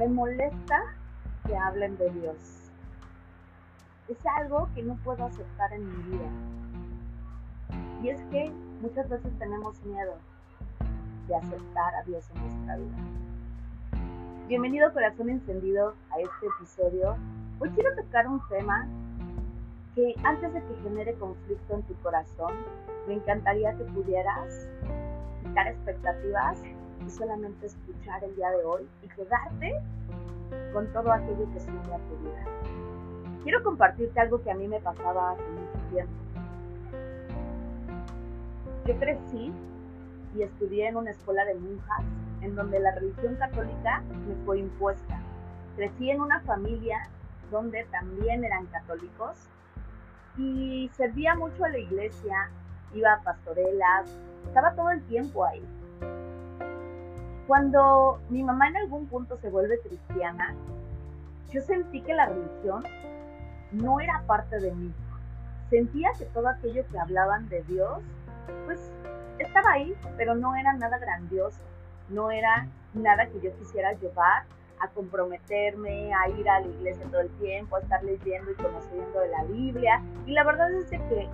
Me molesta que hablen de Dios. Es algo que no puedo aceptar en mi vida. Y es que muchas veces tenemos miedo de aceptar a Dios en nuestra vida. Bienvenido corazón encendido a este episodio. Hoy quiero tocar un tema que antes de que genere conflicto en tu corazón, me encantaría que pudieras quitar expectativas y solamente escuchar el día de hoy y quedarte con todo aquello que a tu vida. Quiero compartirte algo que a mí me pasaba hace mucho tiempo. Yo crecí y estudié en una escuela de monjas en donde la religión católica me fue impuesta. Crecí en una familia donde también eran católicos y servía mucho a la iglesia, iba a pastorelas, estaba todo el tiempo ahí. Cuando mi mamá en algún punto se vuelve cristiana, yo sentí que la religión no era parte de mí. Sentía que todo aquello que hablaban de Dios, pues estaba ahí, pero no era nada grandioso, no era nada que yo quisiera llevar a comprometerme, a ir a la iglesia todo el tiempo, a estar leyendo y conociendo de la Biblia. Y la verdad es que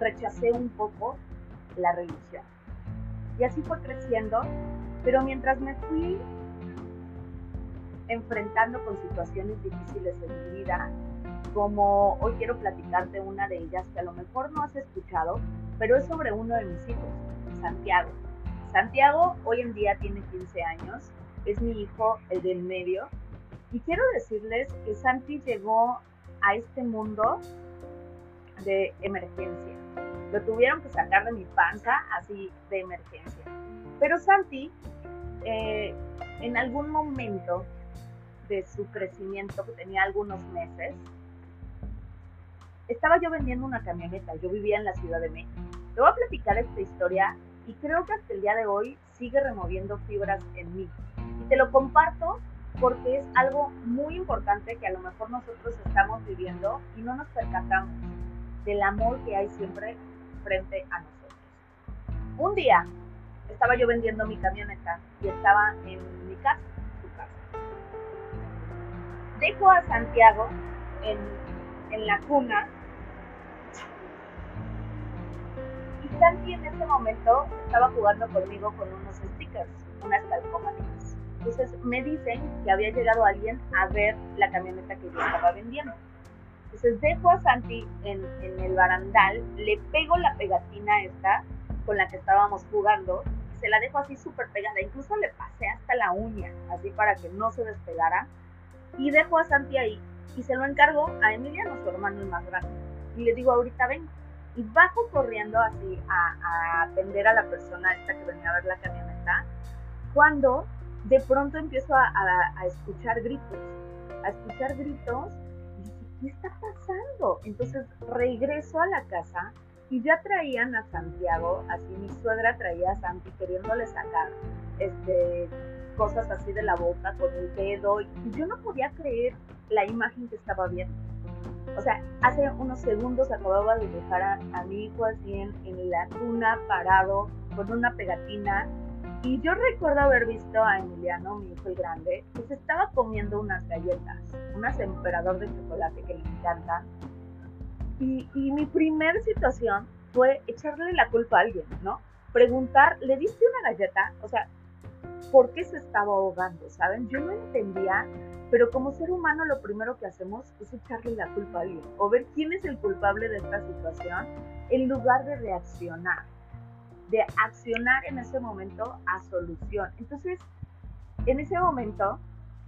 rechacé un poco la religión. Y así fue creciendo, pero mientras me fui enfrentando con situaciones difíciles en mi vida, como hoy quiero platicarte una de ellas que a lo mejor no has escuchado, pero es sobre uno de mis hijos, Santiago. Santiago hoy en día tiene 15 años, es mi hijo, el del medio, y quiero decirles que Santi llegó a este mundo de emergencia. Lo tuvieron que sacar de mi panza así de emergencia. Pero Santi, eh, en algún momento de su crecimiento, que tenía algunos meses, estaba yo vendiendo una camioneta. Yo vivía en la Ciudad de México. Te voy a platicar esta historia y creo que hasta el día de hoy sigue removiendo fibras en mí. Y te lo comparto porque es algo muy importante que a lo mejor nosotros estamos viviendo y no nos percatamos del amor que hay siempre frente a nosotros. Un día estaba yo vendiendo mi camioneta y estaba en mi casa, su casa. Dejo a Santiago en, la cuna y Santi en ese momento estaba jugando conmigo con unos stickers, unas calcomanías. Entonces me dicen que había llegado alguien a ver la camioneta que yo estaba vendiendo. Entonces dejo a Santi en, el barandal, le pego la pegatina esta con la que estábamos jugando, se la dejo así súper pegada, incluso le pasé hasta la uña, así para que no se despegara, y dejo a Santi ahí y se lo encargo a Emiliano, su hermano el más grande, y le digo, ahorita ven, y bajo corriendo así a, atender a la persona esta que venía a ver la camioneta, cuando de pronto empiezo a, a escuchar gritos, a escuchar gritos ¿qué está pasando? Entonces regreso a la casa y ya traían a Santiago, así mi suegra traía a Santi queriéndole sacar este, cosas así de la boca con el dedo y yo no podía creer la imagen que estaba viendo. O sea, hace unos segundos acababa de dejar a, mi hijo así en, en la cuna parado con una pegatina y yo recuerdo haber visto a Emiliano, mi hijo el grande, que se estaba comiendo unas galletas, unas emperador de chocolate que le encantan. Y, y mi primer situación fue echarle la culpa a alguien, ¿no? Preguntar, ¿le diste una galleta? O sea, ¿por qué se estaba ahogando? ¿Saben? Yo no entendía, pero como ser humano lo primero que hacemos es echarle la culpa a alguien o ver quién es el culpable de esta situación en lugar de reaccionar de accionar en ese momento a solución. Entonces, en ese momento,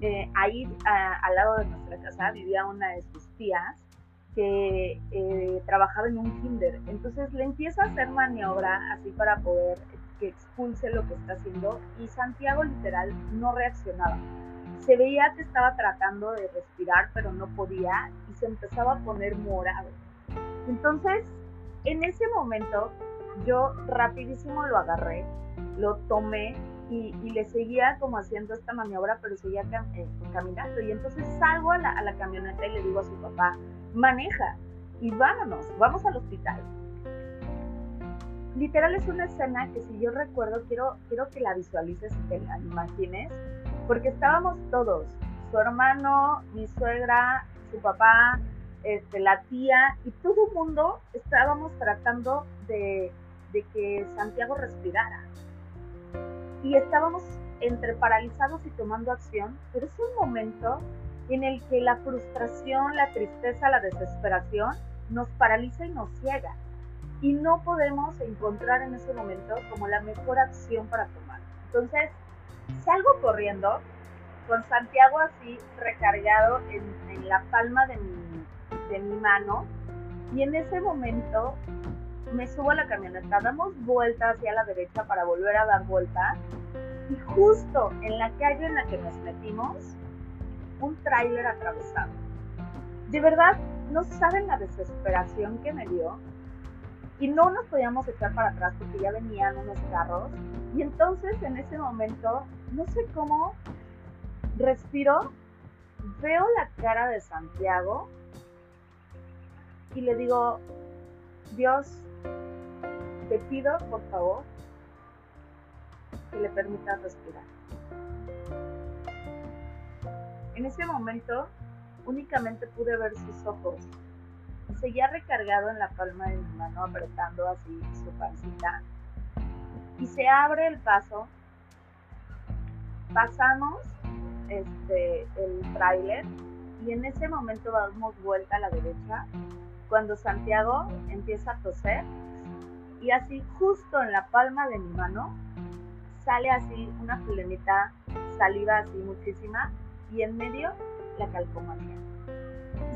eh, ahí al lado de nuestra casa vivía una de sus tías que eh, trabajaba en un kinder. Entonces le empieza a hacer maniobra así para poder que expulse lo que está haciendo y Santiago literal no reaccionaba. Se veía que estaba tratando de respirar pero no podía y se empezaba a poner morado. Entonces, en ese momento yo rapidísimo lo agarré, lo tomé y, le seguía como haciendo esta maniobra, pero seguía eh, caminando. Y entonces salgo a la, camioneta y le digo a su papá, maneja y vámonos, vamos al hospital. Literal es una escena que si yo recuerdo, quiero, quiero que la visualices y te la imagines. porque estábamos todos, su hermano, mi suegra, su papá, este, la tía y todo el mundo estábamos tratando de, de que Santiago respirara. Y estábamos entre paralizados y tomando acción, pero es un momento en el que la frustración, la tristeza, la desesperación nos paraliza y nos ciega. Y no podemos encontrar en ese momento como la mejor acción para tomar. Entonces, salgo corriendo con Santiago así recargado en, la palma de mi mano y en ese momento me subo a la camioneta, damos vuelta hacia la derecha para volver a dar vuelta y justo en la calle en la que nos metimos, un tráiler atravesado. De verdad, no saben la desesperación que me dio. Y no nos podíamos echar para atrás porque ya venían unos carros. Y entonces en ese momento, no sé cómo, respiro, veo la cara de Santiago y le digo, Dios, te pido por favor que le permitas respirar. En ese momento únicamente pude ver sus ojos. Seguía recargado en la palma de mi mano, apretando así su pancita. Y se abre el paso. Pasamos este, el tráiler y en ese momento damos vuelta a la derecha cuando Santiago empieza a toser y así justo en la palma de mi mano sale así una plenita saliva así muchísima y en medio la calcomanía.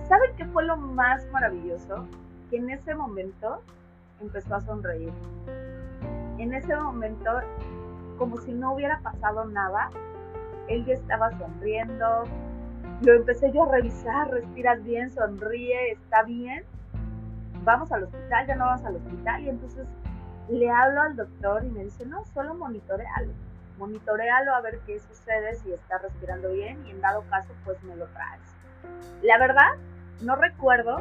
¿Saben qué fue lo más maravilloso? Que en ese momento empezó a sonreír. En ese momento, como si no hubiera pasado nada, él ya estaba sonriendo. Lo empecé yo a revisar, respiras bien, sonríe, está bien. Vamos al hospital, ya no vamos al hospital. Y entonces le hablo al doctor y me dice, no, solo monitorealo. Monitorealo a ver qué sucede, si está respirando bien y en dado caso, pues me lo traes. La verdad, no recuerdo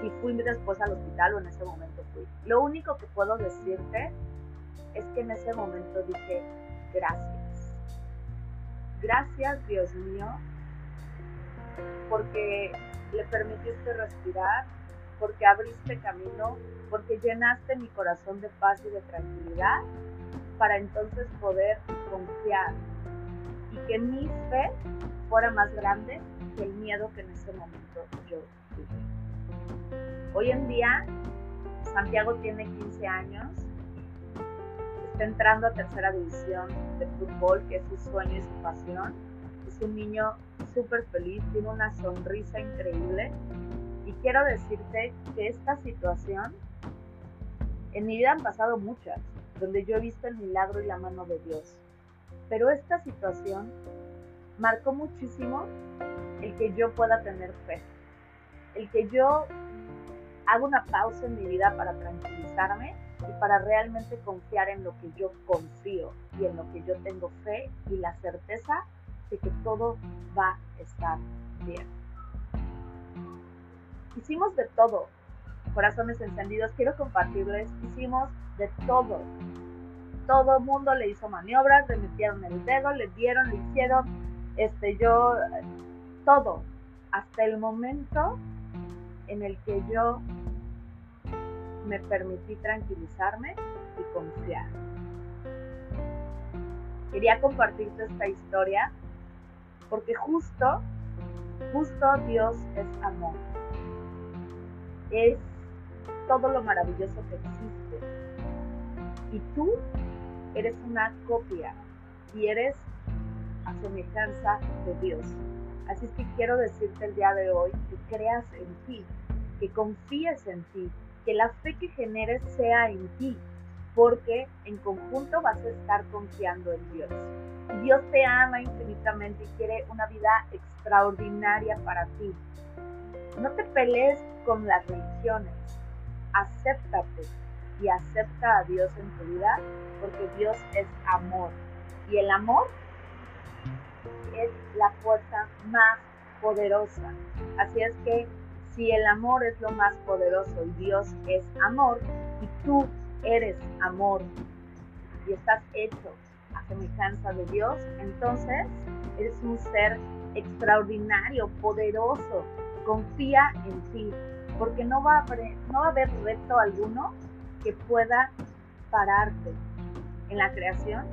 si fui después al hospital o en ese momento fui. Lo único que puedo decirte es que en ese momento dije, gracias. Gracias, Dios mío, porque le permitiste respirar, porque abriste camino, porque llenaste mi corazón de paz y de tranquilidad para entonces poder confiar y que mi fe fuera más grande que el miedo que en ese momento yo tuve. Hoy en día, Santiago tiene 15 años, está entrando a tercera división de fútbol, que es su sueño y su pasión. Es un niño súper feliz, tiene una sonrisa increíble y quiero decirte que esta situación, en mi vida han pasado muchas, donde yo he visto el milagro y la mano de Dios. Pero esta situación marcó muchísimo el que yo pueda tener fe, el que yo haga una pausa en mi vida para tranquilizarme y para realmente confiar en lo que yo confío y en lo que yo tengo fe y la certeza de que todo va a estar bien. Hicimos de todo, corazones encendidos, quiero compartirles, hicimos de todo. Todo el mundo le hizo maniobras, le metieron el dedo, le dieron, le hicieron, este, yo, todo, hasta el momento en el que yo me permití tranquilizarme y confiar. Quería compartirte esta historia porque justo, justo Dios es amor es todo lo maravilloso que existe. Y tú eres una copia y eres a semejanza de Dios. Así es que quiero decirte el día de hoy que creas en ti, que confíes en ti, que la fe que generes sea en ti, porque en conjunto vas a estar confiando en Dios. Dios te ama infinitamente y quiere una vida extraordinaria para ti. No te pelees con las religiones. Acéptate y acepta a Dios en tu vida porque Dios es amor. Y el amor es la fuerza más poderosa. Así es que si el amor es lo más poderoso y Dios es amor y tú eres amor y estás hecho a semejanza de Dios, entonces Eres un ser extraordinario, poderoso. Confía en ti, porque no va a haber, no va a haber reto alguno que pueda pararte en la creación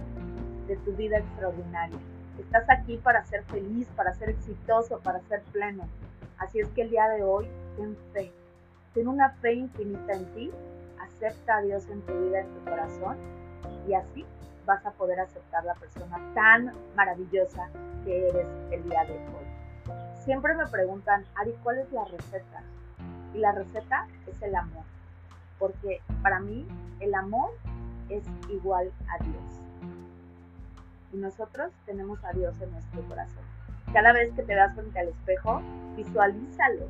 de tu vida extraordinaria. Estás aquí para ser feliz, para ser exitoso, para ser pleno. Así es que el día de hoy, ten fe. Ten una fe infinita en ti. Acepta a Dios en tu vida, en tu corazón. Y así vas a poder aceptar la persona tan maravillosa que eres el día de hoy. Siempre me preguntan, Ari, ¿cuál es la receta? Y la receta es el amor. Porque para mí el amor es igual a Dios. Y nosotros tenemos a Dios en nuestro corazón. Cada vez que te veas frente al espejo, visualízalo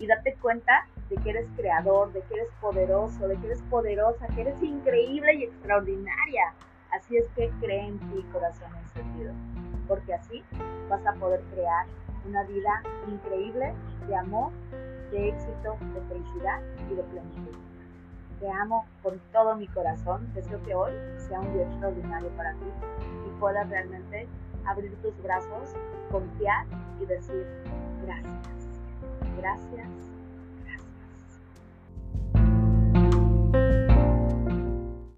y date cuenta de que eres creador, de que eres poderoso, de que eres poderosa, que eres increíble y extraordinaria. Así es que cree en ti, corazón encendido, porque así vas a poder crear una vida increíble de amor, de éxito, de felicidad y de plenitud. Te amo con todo mi corazón. Deseo que hoy sea un día extraordinario para ti y puedas realmente abrir tus brazos, confiar y decir gracias. Gracias